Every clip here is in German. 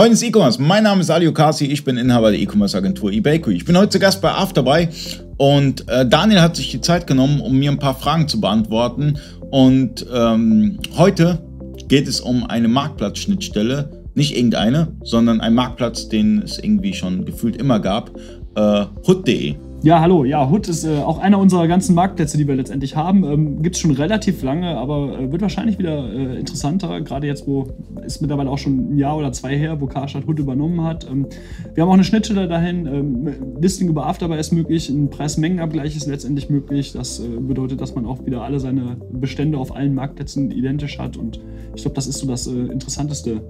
Freunde des E-Commerce, mein Name ist Ali Okasi, ich bin Inhaber der E-Commerce-Agentur eBakery. Ich bin heute zu Gast bei Afterbuy und äh, Daniel hat sich die Zeit genommen, um mir ein paar Fragen zu beantworten. Und ähm, heute geht es um eine Marktplatzschnittstelle, nicht irgendeine, sondern ein Marktplatz, den es irgendwie schon gefühlt immer gab, äh, hood.de. Ja, hallo. Ja, Hood ist äh, auch einer unserer ganzen Marktplätze, die wir letztendlich haben. Ähm, Gibt es schon relativ lange, aber äh, wird wahrscheinlich wieder äh, interessanter. Gerade jetzt, wo ist mittlerweile auch schon ein Jahr oder zwei her, wo Karstadt Hood übernommen hat. Ähm, wir haben auch eine Schnittstelle dahin. Ähm, Listing über Afterbuy ist möglich. Ein Preis-Mengen-Abgleich ist letztendlich möglich. Das äh, bedeutet, dass man auch wieder alle seine Bestände auf allen Marktplätzen identisch hat. Und ich glaube, das ist so das äh, Interessanteste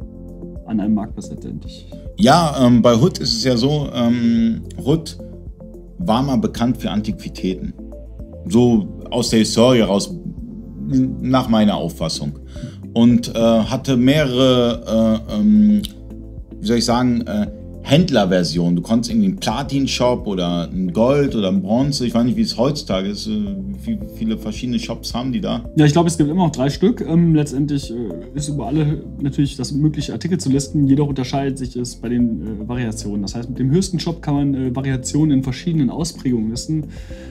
an einem Marktplatz letztendlich. Ja, ähm, bei Hood ist es ja so, ähm, Hood war mal bekannt für Antiquitäten. So aus der Historie raus, nach meiner Auffassung. Und äh, hatte mehrere, äh, ähm, wie soll ich sagen, äh, Händlerversion. Du konntest irgendwie einen Platin-Shop oder einen Gold oder einen Bronze. Ich weiß nicht, wie es heutzutage ist. Äh, wie viele verschiedene Shops haben die da? Ja, ich glaube, es gibt immer noch drei Stück. Ähm, letztendlich äh, ist über alle natürlich das mögliche Artikel zu listen. Jedoch unterscheidet sich es bei den äh, Variationen. Das heißt, mit dem höchsten Shop kann man äh, Variationen in verschiedenen Ausprägungen listen.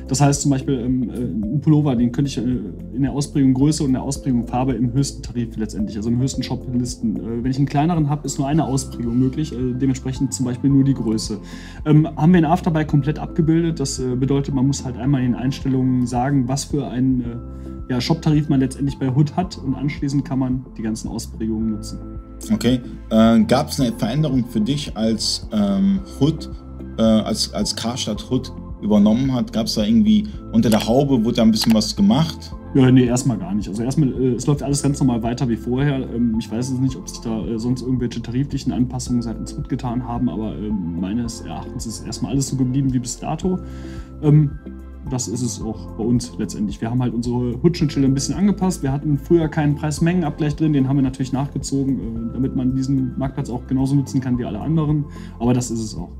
Das heißt zum Beispiel, ähm, äh, ein Pullover, den könnte ich äh, in der Ausprägung Größe und der Ausprägung Farbe im höchsten Tarif letztendlich, also im höchsten Shop listen. wenn ich einen kleineren habe, ist nur eine Ausprägung möglich. dementsprechend zum Beispiel nur die Größe. Ähm, haben wir in Afterby komplett abgebildet. Das äh, bedeutet, man muss halt einmal in den Einstellungen sagen, was für einen äh, ja, Shop-Tarif man letztendlich bei Hood hat und anschließend kann man die ganzen Ausprägungen nutzen. Okay. Äh, Gab es eine Veränderung für dich als ähm, Hood, äh, als, als Karstadt Hood übernommen hat? Gab es da irgendwie unter der Haube, wurde da ein bisschen was gemacht? Ja, nee, erstmal gar nicht. Also erstmal, äh, es läuft alles ganz normal weiter wie vorher. Ähm, ich weiß jetzt nicht, ob sich da äh, sonst irgendwelche tariflichen Anpassungen seitens Hood getan haben, aber ähm, meines Erachtens ist erstmal alles so geblieben wie bis dato. Ähm, das ist es auch bei uns letztendlich. Wir haben halt unsere Hood-Schnittstelle ein bisschen angepasst. Wir hatten früher keinen Preis-Mengen-Abgleich drin, den haben wir natürlich nachgezogen, äh, damit man diesen Marktplatz auch genauso nutzen kann wie alle anderen. Aber das ist es auch.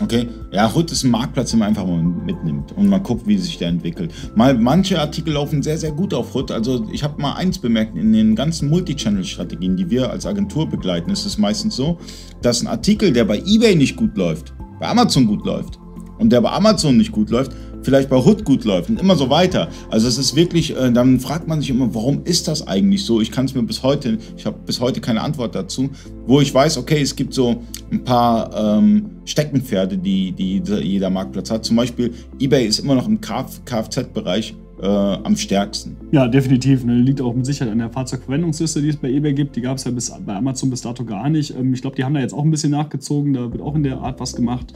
Okay, ja, Hood ist ein Marktplatz, den man einfach mal mitnimmt und man guckt, wie sich der entwickelt. Mal, manche Artikel laufen sehr, sehr gut auf Hood. Also ich habe mal eins bemerkt, in den ganzen Multichannel-Strategien, die wir als Agentur begleiten, ist es meistens so, dass ein Artikel, der bei eBay nicht gut läuft, bei Amazon gut läuft und der bei Amazon nicht gut läuft, vielleicht bei Hood gut läuft und immer so weiter. Also es ist wirklich, äh, dann fragt man sich immer, warum ist das eigentlich so? Ich kann es mir bis heute, ich habe bis heute keine Antwort dazu, wo ich weiß, okay, es gibt so ein paar ähm, Steckenpferde, die, die jeder Marktplatz hat. Zum Beispiel eBay ist immer noch im Kfz-Bereich äh, am stärksten. Ja, definitiv. Ne? Liegt auch mit Sicherheit an der Fahrzeugverwendungsliste, die es bei eBay gibt. Die gab es ja bis, bei Amazon bis dato gar nicht. Ähm, ich glaube, die haben da jetzt auch ein bisschen nachgezogen. Da wird auch in der Art was gemacht.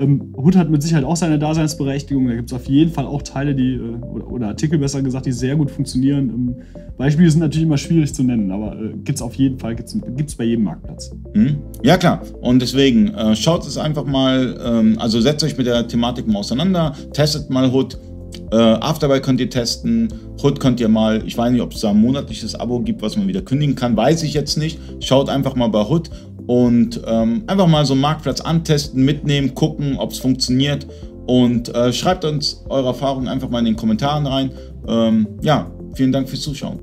Ähm, Hood hat mit Sicherheit auch seine Daseinsberechtigung. Da gibt es auf jeden Fall auch Teile, die, äh, oder, oder, Artikel besser gesagt, die sehr gut funktionieren. Ähm, Beispiele sind natürlich immer schwierig zu nennen, aber äh, gibt es auf jeden Fall, gibt es bei jedem Marktplatz. Mhm. Ja, klar. Und deswegen äh, schaut es einfach mal, ähm, also setzt euch mit der Thematik mal auseinander, testet mal Hood äh, Afterbuy könnt ihr testen. Hood könnt ihr mal, ich weiß nicht, ob es da ein monatliches Abo gibt, was man wieder kündigen kann, weiß ich jetzt nicht. Schaut einfach mal bei Hood und ähm, einfach mal so einen Marktplatz antesten, mitnehmen, gucken, ob es funktioniert. Und äh, schreibt uns eure Erfahrungen einfach mal in den Kommentaren rein. Ähm, ja, vielen Dank fürs Zuschauen.